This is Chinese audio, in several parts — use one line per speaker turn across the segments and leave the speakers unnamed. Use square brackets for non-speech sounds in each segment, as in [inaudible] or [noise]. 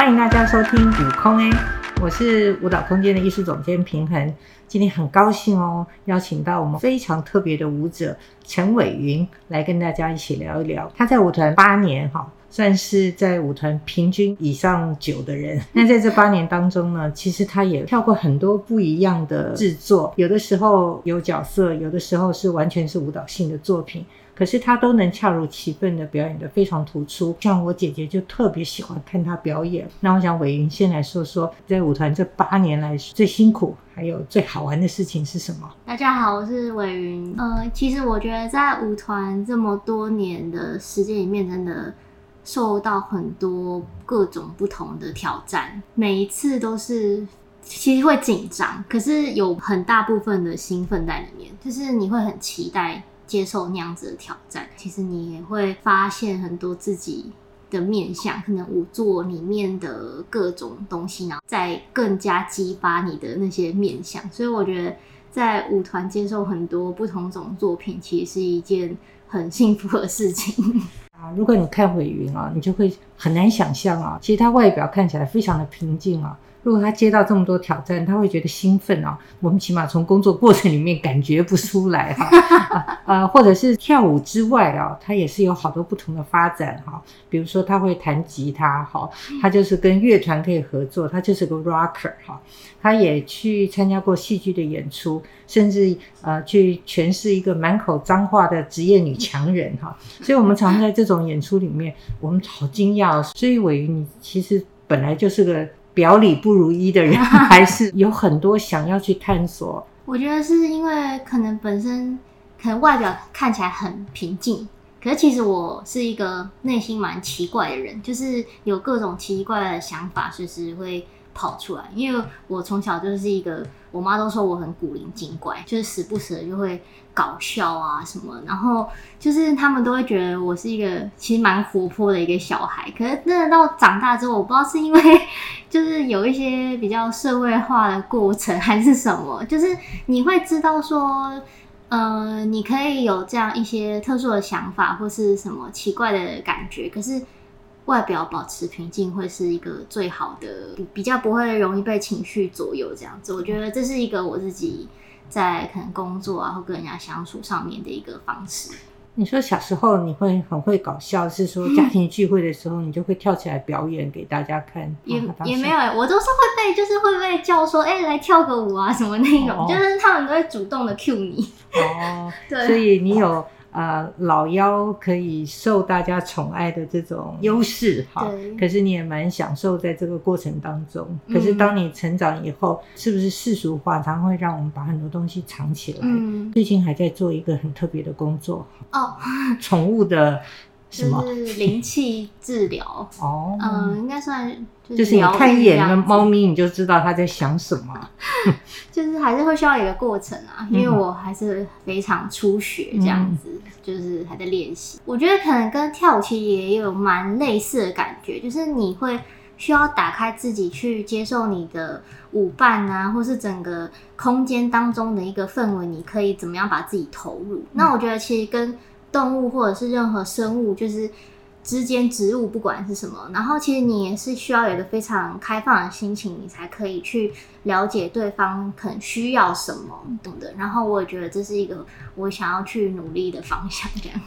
欢迎大家收听舞空哎，我是舞蹈空间的艺术总监平衡。今天很高兴哦，邀请到我们非常特别的舞者陈伟云来跟大家一起聊一聊。他在舞团八年哈，算是在舞团平均以上久的人。[laughs] 那在这八年当中呢，其实他也跳过很多不一样的制作，有的时候有角色，有的时候是完全是舞蹈性的作品。可是他都能恰如其分的表演的非常突出，像我姐姐就特别喜欢看他表演。那我想伟云先来说说，在舞团这八年来最辛苦还有最好玩的事情是什么？
大家好，我是伟云。呃，其实我觉得在舞团这么多年的时间里面，真的受到很多各种不同的挑战，每一次都是其实会紧张，可是有很大部分的兴奋在里面，就是你会很期待。接受那样子的挑战，其实你也会发现很多自己的面相，可能舞作里面的各种东西，然后再更加激发你的那些面相。所以我觉得在舞团接受很多不同种作品，其实是一件很幸福的事情
啊。如果你看伟云啊，你就会很难想象啊，其实他外表看起来非常的平静啊。如果他接到这么多挑战，他会觉得兴奋啊。我们起码从工作过程里面感觉不出来哈、呃，[laughs] 或者是跳舞之外啊，他也是有好多不同的发展哈、比如说他会弹吉他哈，他就是跟乐团可以合作，他就是个 rocker 哈、他也去参加过戏剧的演出，甚至呃去诠释一个满口脏话的职业女强人哈、所以我们常在这种演出里面，我们好惊讶哦。所以伟，你其实本来就是个。表里不如一的人，[laughs] 还是有很多想要去探索。[laughs]
我觉得是因为可能本身可能外表看起来很平静，可是其实我是一个内心蛮奇怪的人，就是有各种奇怪的想法，随时会跑出来。因为我从小就是一个，我妈都说我很古灵精怪，就是时不时的就会。搞笑啊什么，然后就是他们都会觉得我是一个其实蛮活泼的一个小孩。可是真的到长大之后，我不知道是因为就是有一些比较社会化的过程，还是什么，就是你会知道说，呃，你可以有这样一些特殊的想法，或是什么奇怪的感觉。可是外表保持平静，会是一个最好的，比较不会容易被情绪左右。这样子，我觉得这是一个我自己。在可能工作啊，或跟人家相处上面的一个方式。
你说小时候你会很会搞笑，是说家庭聚会的时候你就会跳起来表演给大家看？
也也没有，我都是会被就是会被叫说，哎、欸，来跳个舞啊什么那种，哦、就是他们都会主动的 cue 你。哦，[laughs] 对，
所以你有。呃，老妖可以受大家宠爱的这种优势哈，可是你也蛮享受在这个过程当中。嗯、可是当你成长以后，是不是世俗化常会让我们把很多东西藏起来？嗯、最近还在做一个很特别的工作哦，宠物的。什么？
就是灵气治疗哦，嗯，应该算就是，
就是你看一眼那猫咪，你就知道它在想什么。[laughs]
就是还是会需要一个过程啊，因为我还是非常初学这样子，嗯、就是还在练习。我觉得可能跟跳舞其实也有蛮类似的感觉，就是你会需要打开自己去接受你的舞伴啊，或是整个空间当中的一个氛围，你可以怎么样把自己投入？嗯、那我觉得其实跟动物或者是任何生物，就是之间植物，不管是什么，然后其实你也是需要有一个非常开放的心情，你才可以去了解对方可能需要什么，懂的。然后我也觉得这是一个我想要去努力的方向。这样，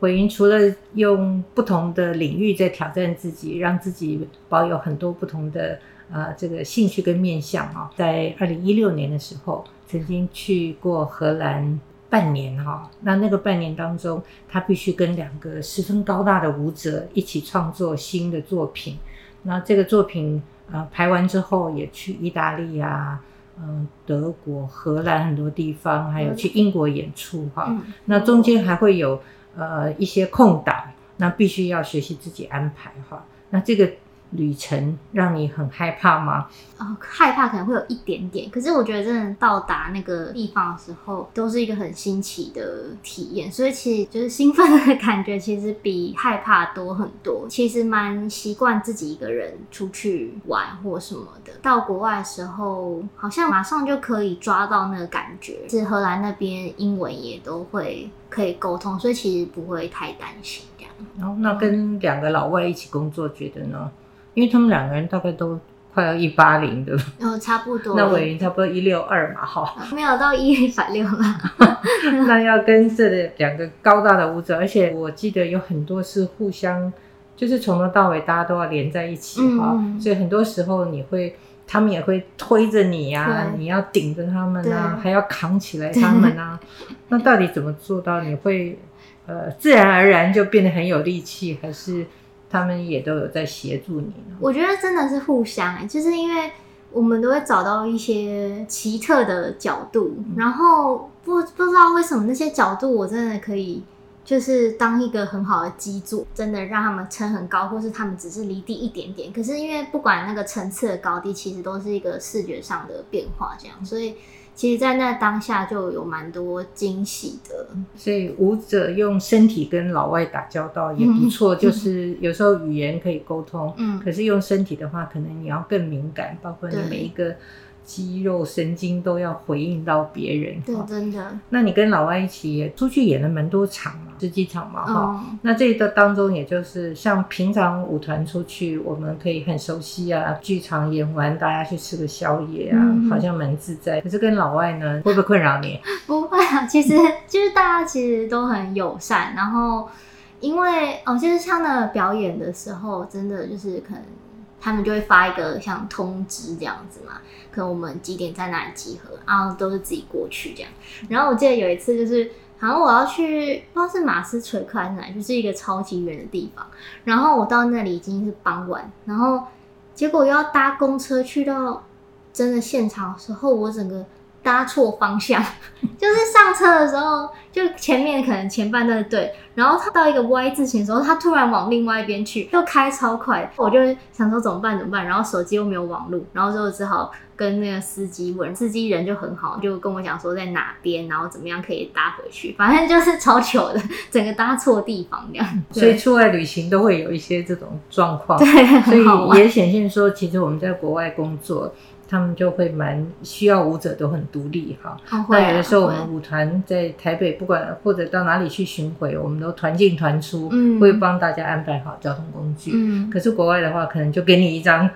伟云除了用不同的领域在挑战自己，让自己保有很多不同的呃这个兴趣跟面向啊，在二零一六年的时候，曾经去过荷兰。半年哈，那那个半年当中，他必须跟两个十分高大的舞者一起创作新的作品。那这个作品呃排完之后，也去意大利啊，嗯，德国、荷兰很多地方，还有去英国演出哈。嗯、那中间还会有呃一些空档，那必须要学习自己安排哈。那这个。旅程让你很害怕吗？
哦，害怕可能会有一点点，可是我觉得真的到达那个地方的时候，都是一个很新奇的体验，所以其实就是兴奋的感觉，其实比害怕多很多。其实蛮习惯自己一个人出去玩或什么的。到国外的时候，好像马上就可以抓到那个感觉。是荷兰那边英文也都会可以沟通，所以其实不会太担心这样。
然后，那跟两个老外一起工作，觉得呢？因为他们两个人大概都快要一八零的了，
哦，差不多。
那伟云差不多一六二嘛，哈，
没有到一百六了。[laughs]
那要跟这两个高大的舞者，而且我记得有很多是互相，就是从头到尾大家都要连在一起哈，嗯、所以很多时候你会。他们也会推着你呀、啊，你要顶着他们啊，对还要扛起来他们啊。那到底怎么做到？你会呃自然而然就变得很有力气，还是他们也都有在协助你？
我觉得真的是互相哎、欸，就是因为我们都会找到一些奇特的角度，嗯、然后不不知道为什么那些角度我真的可以。就是当一个很好的基座，真的让他们撑很高，或是他们只是离地一点点。可是因为不管那个层次的高低，其实都是一个视觉上的变化，这样，所以其实，在那当下就有蛮多惊喜的。
所以舞者用身体跟老外打交道也不错，嗯、就是有时候语言可以沟通，嗯，可是用身体的话，可能你要更敏感，包括你每一个。肌肉神经都要回应到别人，
对，真的。
那你跟老外一起也出去演了蛮多场嘛，十几场嘛，哈、嗯。那这一个当中，也就是像平常舞团出去，我们可以很熟悉啊，剧场演完大家去吃个宵夜啊，嗯、好像蛮自在。可是跟老外呢，会不会困扰你？
不会啊，其实就是大家其实都很友善，然后因为哦，就是像那表演的时候，真的就是可能。他们就会发一个像通知这样子嘛，可能我们几点在哪里集合，啊都是自己过去这样。然后我记得有一次就是，好像我要去不知道是马斯垂克还是哪，就是一个超级远的地方。然后我到那里已经是傍晚，然后结果又要搭公车去到真的现场的时候，我整个。搭错方向，[laughs] 就是上车的时候，就前面可能前半段对，然后他到一个 Y 字形的时候，他突然往另外一边去，又开超快，我就想说怎么办怎么办，然后手机又没有网络，然后就只好跟那个司机问，司机人就很好，就跟我讲说在哪边，然后怎么样可以搭回去，反正就是超糗的，整个搭错地方这样。
所以出外旅行都会有一些这种状况，
对，
所以也显现说，其实我们在国外工作。他们就会蛮需要舞者都很独立哈。那、有的时候我们舞团在台北，不管或者到哪里去巡回，我们都团进团出，嗯、会帮大家安排好交通工具。嗯、可是国外的话，可能就给你一张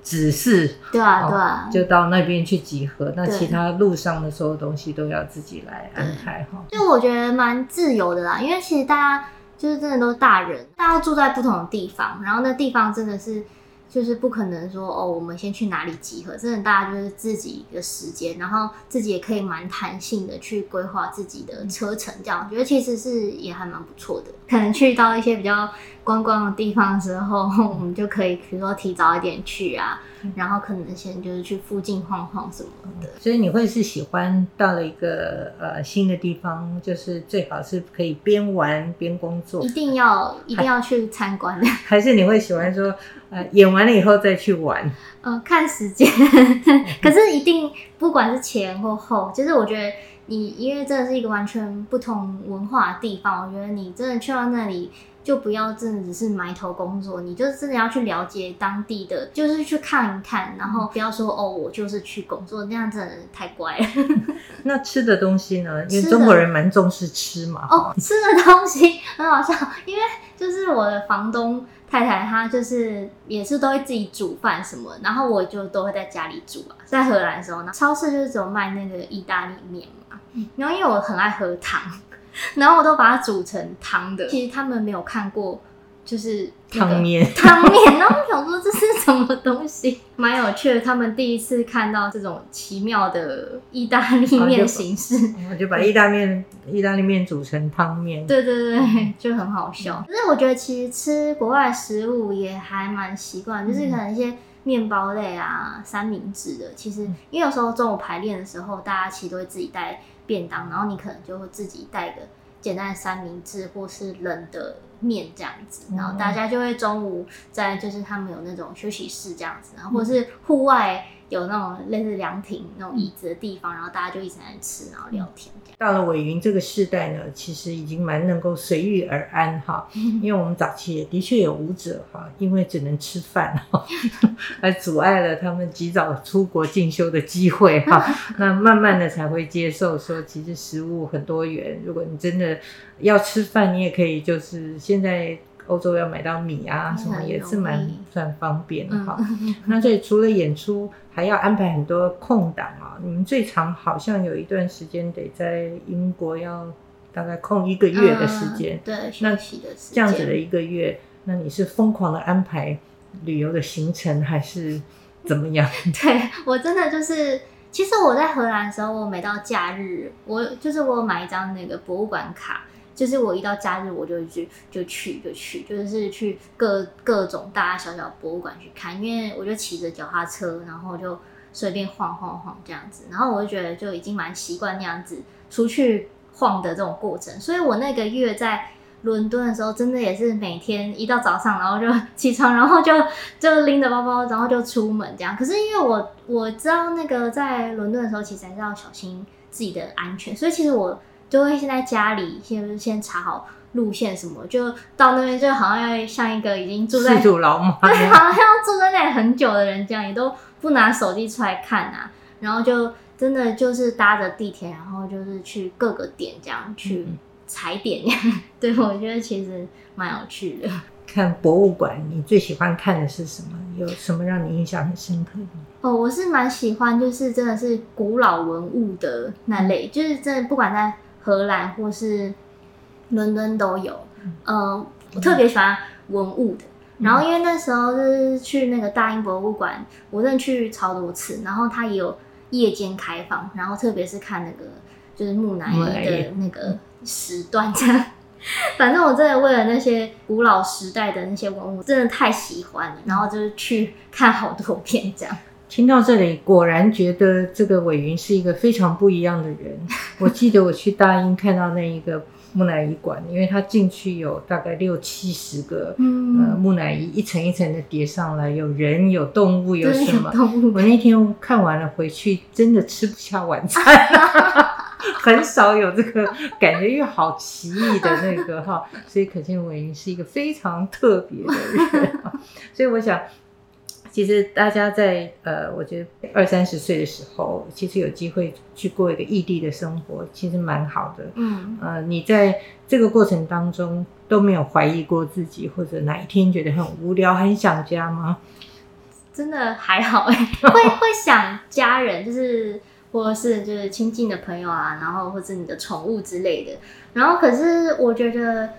指示，
对啊对啊，
就到那边去集合。那其他路上的所有东西都要自己来安排哈。
就我觉得蛮自由的啦，因为其实大家就是真的都是大人，大家住在不同的地方，然后那地方真的是。就是不可能说哦，我们先去哪里集合？真的，大家就是自己的时间，然后自己也可以蛮弹性的去规划自己的车程，这样我觉得其实是也还蛮不错的。可能去到一些比较观光的地方的时候，[laughs] 我们就可以比如说提早一点去啊。然后可能先就是去附近晃晃什么的，
所以你会是喜欢到了一个呃新的地方，就是最好是可以边玩边工作，
一定要一定要去参观的，
还是你会喜欢说呃演完了以后再去玩？
呃，看时间，[laughs] 可是一定不管是前或后，其实我觉得你因为真的是一个完全不同文化的地方，我觉得你真的去到那里。就不要真的只是埋头工作，你就真的要去了解当地的，就是去看一看，然后不要说哦，我就是去工作，那样真的太乖了。[laughs]
那吃的东西呢？因为中国人蛮重视吃嘛。
哦，吃的东西很好笑，因为就是我的房东太太，她就是也是都会自己煮饭什么，然后我就都会在家里煮啊。在荷兰的时候呢，超市就是只有卖那个意大利面嘛，然后因为我很爱喝汤。[laughs] 然后我都把它煮成汤的。其实他们没有看过，就是
汤面 [laughs]
汤面。然后我想说这是什么东西，[laughs] 蛮有趣的。他们第一次看到这种奇妙的意大利面形式，[laughs]
我就把意大利面意大利面煮成汤面。
对对对，就很好笑。可是我觉得其实吃国外食物也还蛮习惯，就是可能一些面包类啊、三明治的。其实因为有时候中午排练的时候，大家其实都会自己带。便当，然后你可能就会自己带个简单的三明治或是冷的面这样子，然后大家就会中午在就是他们有那种休息室这样子，然后或者是户外。有那种类似凉亭那种椅子的地方，然后大家就一直在吃，然后聊天。
到了尾云这个世代呢，其实已经蛮能够随遇而安哈，[laughs] 因为我们早期也的确有舞者哈，因为只能吃饭哈，[laughs] 而阻碍了他们及早出国进修的机会哈。[laughs] 那慢慢的才会接受说，其实食物很多元，如果你真的要吃饭，你也可以就是现在。欧洲要买到米啊什么也是蛮算方便的哈。
嗯、
那所以除了演出，还要安排很多空档啊。你们最长好像有一段时间得在英国要大概空一个月的时间，
嗯、对，
那
学习的时间
这样子的一个月，那你是疯狂的安排旅游的行程还是怎么样？[laughs]
对我真的就是。其实我在荷兰的时候，我每到假日，我就是我有买一张那个博物馆卡，就是我一到假日我就去就去就去，就是去各各种大大小小博物馆去看，因为我就骑着脚踏车，然后就随便晃晃晃这样子，然后我就觉得就已经蛮习惯那样子出去晃的这种过程，所以我那个月在。伦敦的时候，真的也是每天一到早上，然后就 [laughs] 起床，然后就就拎着包包，然后就出门这样。可是因为我我知道那个在伦敦的时候，其实还是要小心自己的安全，所以其实我就会先在家里先先查好路线什么，就到那边就好像要像一个已经住在
四祖老马，
对，好像要住在那里很久的人这样，也都不拿手机出来看啊，然后就真的就是搭着地铁，然后就是去各个点这样去。嗯踩点呀，[laughs] 对，我觉得其实蛮有趣的。
看博物馆，你最喜欢看的是什么？有什么让你印象很深刻的？
哦，我是蛮喜欢，就是真的是古老文物的那类，嗯、就是真的不管在荷兰或是伦敦都有。嗯、呃，我特别喜欢文物的。嗯、然后因为那时候就是去那个大英博物馆，我真的去超多次，然后它也有夜间开放，然后特别是看那个就是木乃伊的那个。时段这样，[laughs] 反正我真的为了那些古老时代的那些文物，真的太喜欢了，然后就是去看好多遍这样。
听到这里，果然觉得这个伟云是一个非常不一样的人。[laughs] 我记得我去大英看到那一个木乃伊馆，因为它进去有大概六七十个、嗯、呃木乃伊，一层一层的叠上来，有人有动物有什么？动物。我那天看完了回去，真的吃不下晚餐。[laughs] 很少有这个感觉，又好奇异的那个哈，所以可见伟云是一个非常特别的人。[laughs] 所以我想，其实大家在呃，我觉得二三十岁的时候，其实有机会去过一个异地的生活，其实蛮好的。嗯，呃，你在这个过程当中都没有怀疑过自己，或者哪一天觉得很无聊、很想家吗？
真的还好哎，[laughs] 会会想家人，就是。或者是就是亲近的朋友啊，然后或者你的宠物之类的，然后可是我觉得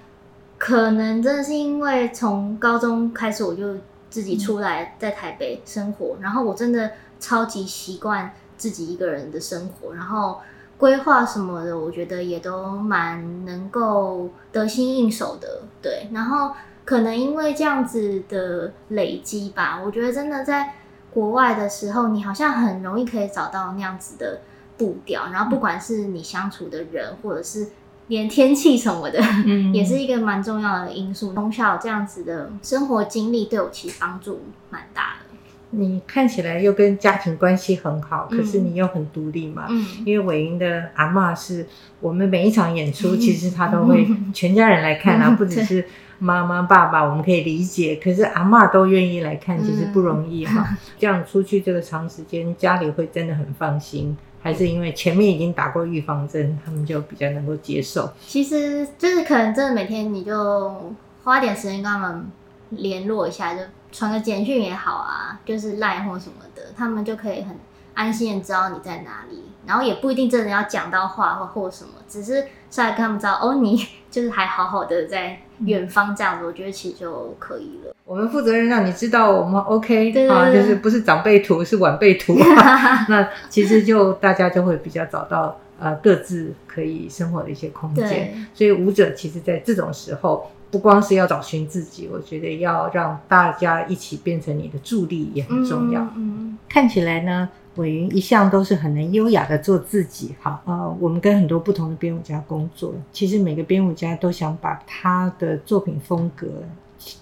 可能真的是因为从高中开始我就自己出来在台北生活，然后我真的超级习惯自己一个人的生活，然后规划什么的，我觉得也都蛮能够得心应手的，对，然后可能因为这样子的累积吧，我觉得真的在。国外的时候，你好像很容易可以找到那样子的步调，然后不管是你相处的人，或者是连天气什么的，嗯，[laughs] 也是一个蛮重要的因素。从小这样子的生活经历对我其实帮助蛮大的。
你看起来又跟家庭关系很好，可是你又很独立嘛？嗯，因为伟英的阿嬷是我们每一场演出，其实他都会 [laughs] 全家人来看啊，[laughs] 不只是。妈妈、爸爸，我们可以理解，可是阿嬷都愿意来看，其实不容易哈。嗯、这样出去这个长时间，家里会真的很放心，还是因为前面已经打过预防针，他们就比较能够接受？
其实就是可能真的每天你就花点时间跟他们联络一下，就传个简讯也好啊，就是 Line 或什么的，他们就可以很安心的知道你在哪里，然后也不一定真的要讲到话或或什么，只是上来跟他们知道哦，你就是还好好的在。远方这样子，我觉得其实就可以了。
我们负责任让你知道我们 OK 对对对啊，就是不是长辈图，是晚辈图。[laughs] 那其实就大家就会比较找到呃各自可以生活的一些空间。所以舞者其实在这种时候，不光是要找寻自己，我觉得要让大家一起变成你的助力也很重要。嗯，嗯看起来呢。伟云一向都是很能优雅的做自己，好，呃，我们跟很多不同的编舞家工作，其实每个编舞家都想把他的作品风格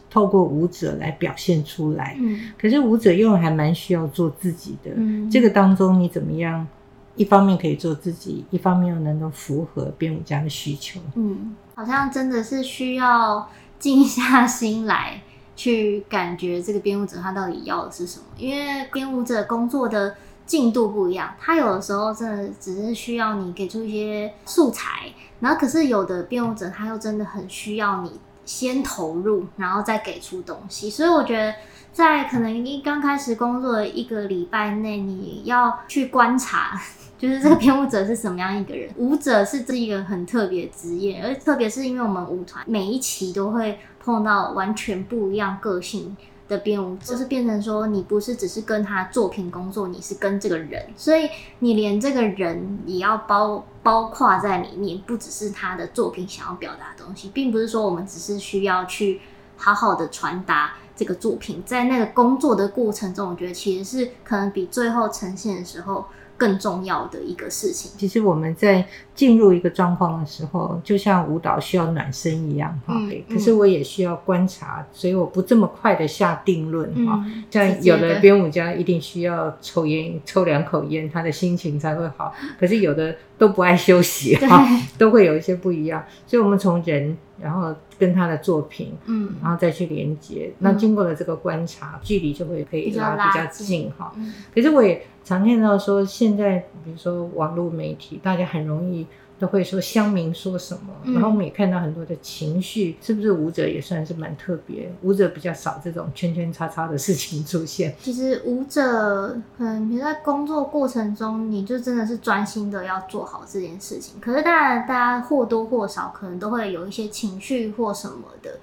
透过舞者来表现出来，嗯，可是舞者又还蛮需要做自己的，嗯，这个当中你怎么样？一方面可以做自己，一方面又能够符合编舞家的需求，
嗯，好像真的是需要静下心来去感觉这个编舞者他到底要的是什么，因为编舞者工作的。进度不一样，他有的时候真的只是需要你给出一些素材，然后可是有的编舞者他又真的很需要你先投入，然后再给出东西。所以我觉得，在可能一刚开始工作的一个礼拜内，你要去观察，[laughs] 就是这个编舞者是什么样一个人。舞者是这一个很特别的职业，而特别是因为我们舞团每一期都会碰到完全不一样个性的变，就是变成说，你不是只是跟他作品工作，你是跟这个人，所以你连这个人也要包包括在里面，不只是他的作品想要表达的东西，并不是说我们只是需要去好好的传达这个作品，在那个工作的过程中，我觉得其实是可能比最后呈现的时候。更重要的一个事情。其
实我们在进入一个状况的时候，就像舞蹈需要暖身一样哈。
嗯，
可是我也需要观察，所以我不这么快的下定论哈。
嗯，
像有的编舞家一定需要抽烟，抽两口烟，他的心情才会好。可是有的都不爱休息哈，都会有一些不一样。所以，我们从人，然后跟他的作品，
嗯，
然后再去连接。那经过了这个观察，距离就会可以拉比较近哈。可是我也。常看到说，现在比如说网络媒体，大家很容易都会说乡民说什么，嗯、然后我们也看到很多的情绪，是不是舞者也算是蛮特别？舞者比较少这种圈圈叉叉的事情出现。
其实舞者可能比如在工作过程中，你就真的是专心的要做好这件事情。可是当然，大家或多或少可能都会有一些情绪或什么的，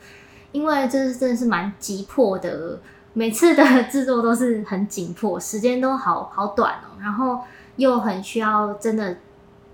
因为这是真的是蛮急迫的。每次的制作都是很紧迫，时间都好好短哦，然后又很需要真的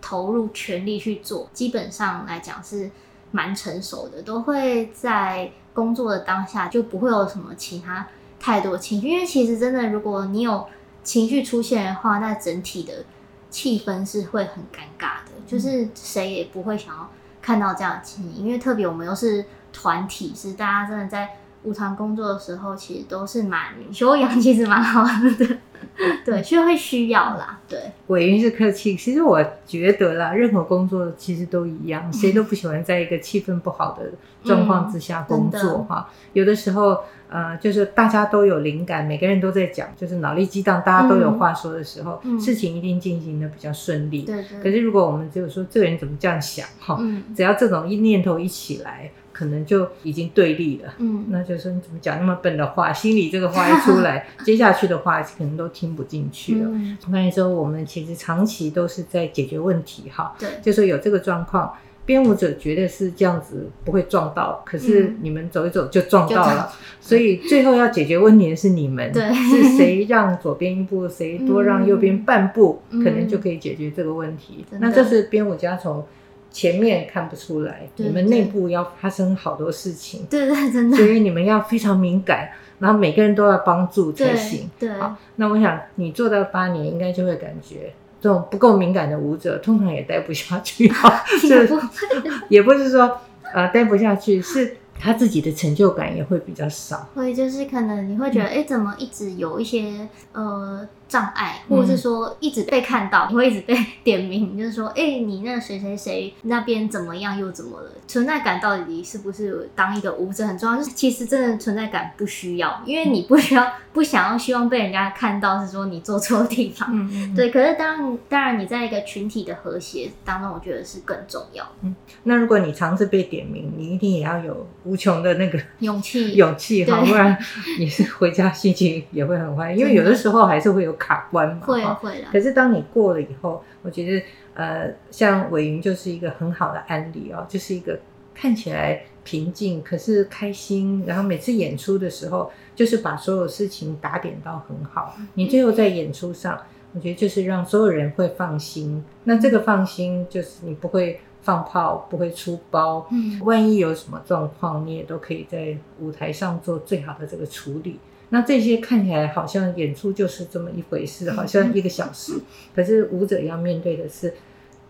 投入全力去做。基本上来讲是蛮成熟的，都会在工作的当下就不会有什么其他太多情绪，因为其实真的如果你有情绪出现的话，那整体的气氛是会很尴尬的，就是谁也不会想要看到这样的情形，因为特别我们又是团体，是大家真的在。舞团工作的时候，其实都是蛮修养，其实蛮好的，[laughs] 对，就会需要啦。对，
委员是客气，其实我觉得啦，任何工作其实都一样，谁都不喜欢在一个气氛不好的状况之下工作哈、嗯。有的时候，呃，就是大家都有灵感，每个人都在讲，就是脑力激荡，大家都有话说的时候，嗯、事情一定进行的比较顺利。
对对。
可是如果我们只有说这个人怎么这样想哈、嗯，只要这种一念头一起来。可能就已经对立了，
嗯，
那就是你怎么讲那么笨的话，心里这个话一出来，[laughs] 接下去的话可能都听不进去了。
嗯，
我跟你说，我们其实长期都是在解决问题，哈，
对，
就说有这个状况，编舞者觉得是这样子不会撞到，可是你们走一走就撞到了，嗯，所以最后要解决问题的是你们，
对，
是谁让左边一步，[laughs] 谁多让右边半步，
嗯，
可能就可以解决这个问题。那这是编舞家从。前面看不出来，你们内部要发生好多事情，
对对，真的，
所以你们要非常敏感，然后每个人都要帮助才行。
对，对，
好，那我想你做到八年，应该就会感觉这种不够敏感的舞者，通常也待不下去。哈，[laughs] 也不，[laughs] 也不是说呃待不下去，是。他自己的成就感也会比较少，
会就是可能你会觉得，哎、嗯，怎么一直有一些呃障碍，或者是说一直被看到，你会一直被点名，就是说，哎，你那谁谁谁那边怎么样又怎么了？存在感到底是不是当一个舞者很重要？就是其实真的存在感不需要，因为你不需要不想要希望被人家看到，是说你做错地方，
嗯嗯，
对。可是当当然你在一个群体的和谐当中，我觉得是更重要。
嗯，那如果你尝试被点名，你一定也要有。无穷的那个
勇气，[laughs]
勇气哈，不然你是回家心情也会很坏，因为有的时候还是会有卡关嘛。
会会。
可是当你过了以后，我觉得呃，像伟云就是一个很好的案例哦，就是一个看起来平静，可是开心，然后每次演出的时候，就是把所有事情打点到很好。你最后在演出上，我觉得就是让所有人会放心。那这个放心就是你不会。放炮不会出包，
嗯，
万一有什么状况，你也都可以在舞台上做最好的这个处理。那这些看起来好像演出就是这么一回事，好像一个小时，嗯，可是舞者要面对的是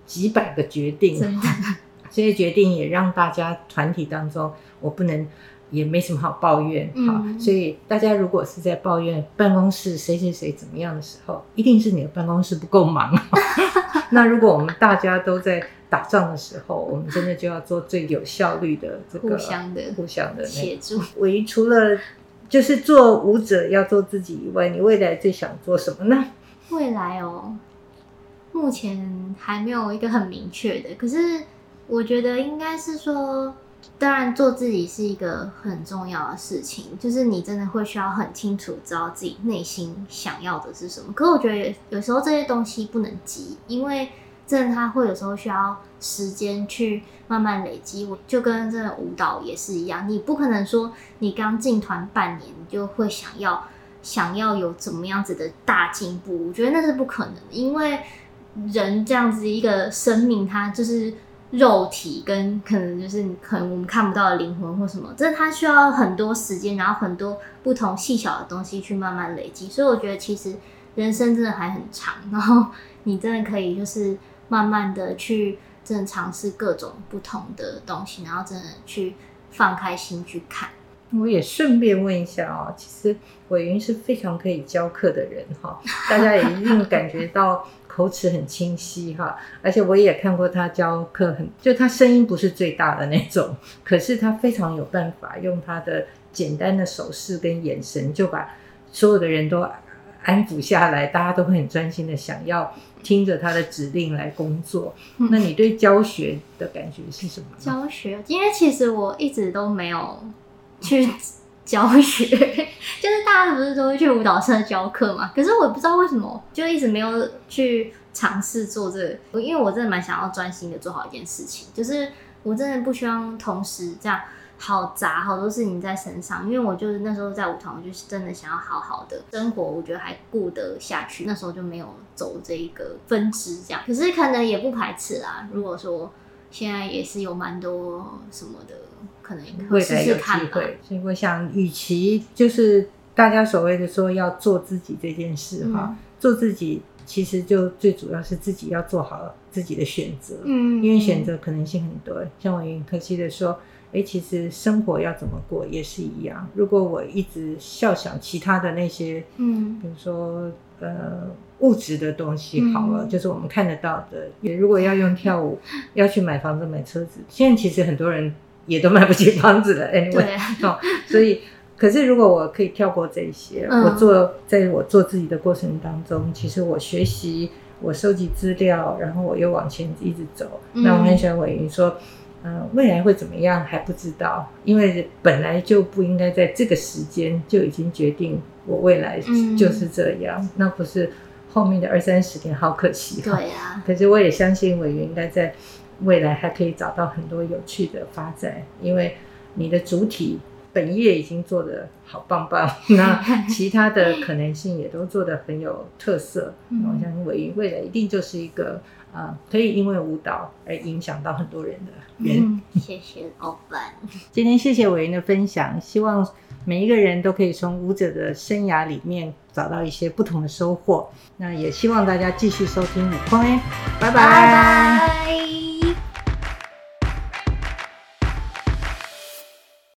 几百个决定，这些决定也让大家团体当中，我不能也没什么好抱怨，好，嗯，所以大家如果是在抱怨办公室谁谁谁怎么样的时候，一定是你的办公室不够忙。[laughs] 那如果我们大家都在打仗的时候，我们真的就要做最有效率的这个
互相的
互相的
协助。
唯一除了就是做舞者要做自己以外，你未来最想做什么呢？
未来哦，目前还没有一个很明确的。可是我觉得应该是说，当然，做自己是一个很重要的事情，就是你真的会需要很清楚知道自己内心想要的是什么。可是我觉得有时候这些东西不能急，因为真的它会有时候需要时间去慢慢累积。我就跟这舞蹈也是一样，你不可能说你刚进团半年你就会想要想要有怎么样子的大进步，我觉得那是不可能的，因为人这样子一个生命，它就是。肉体跟可能就是可能我们看不到的灵魂或什么，这它需要很多时间，然后很多不同细小的东西去慢慢累积。所以我觉得其实人生真的还很长，然后你真的可以就是慢慢的去真的尝试各种不同的东西，然后真的去放开心去看。
我也顺便问一下哦，其实伟云是非常可以教课的人哈，大家也一定感觉到。口齿很清晰哈，而且我也看过他教课，很就他声音不是最大的那种，可是他非常有办法用他的简单的手势跟眼神，就把所有的人都安抚下来，大家都会很专心的想要听着他的指令来工作。嗯、那你对教学的感觉是什么？
教学，因为其实我一直都没有去教学，[laughs] 就是大家不是都会去舞蹈社教课嘛？可是我不知道为什么，就一直没有去尝试做这个。因为我真的蛮想要专心的做好一件事情，就是我真的不希望同时这样好杂好多事情在身上。因为我就是那时候在舞团，我就是真的想要好好的生活，我觉得还顾得下去。那时候就没有走这一个分支这样。可是可能也不排斥啦。如果说现在也是有蛮多什么的。可能会试试看会有机会，
所以我想，与其就是大家所谓的说要做自己这件事哈，嗯、做自己其实就最主要是自己要做好自己的选择，嗯，因为选择可能性很多。像我很可惜的说，哎、欸，其实生活要怎么过也是一样。如果我一直笑想其他的那些，嗯，比如说呃物质的东西好了，嗯、就是我们看得到的，也如果要用跳舞 [laughs] 要去买房子买车子，现在其实很多人。也都买不起房子了，anyway，对 [laughs] 哦，所以，可是如果我可以跳过这些，嗯、我做在我做自己的过程当中，其实我学习，我收集资料，然后我又往前一直走。嗯、那我很喜欢伟云说，嗯、呃，未来会怎么样还不知道，因为本来就不应该在这个时间就已经决定我未来就是这样，嗯、那不是后面的二三十年，好可惜。
对呀、啊，[laughs]
可是我也相信伟云应该在。未来还可以找到很多有趣的发展，因为你的主体本业已经做得好棒棒，那 [laughs] 其他的可能性也都做得很有特色。我相信伟云未来一定就是一个啊、呃，可以因为舞蹈而影响到很多人的人。
嗯、谢谢老板，
今天谢谢伟云的分享，希望每一个人都可以从舞者的生涯里面找到一些不同的收获。那也希望大家继续收听舞空，拜拜。拜拜。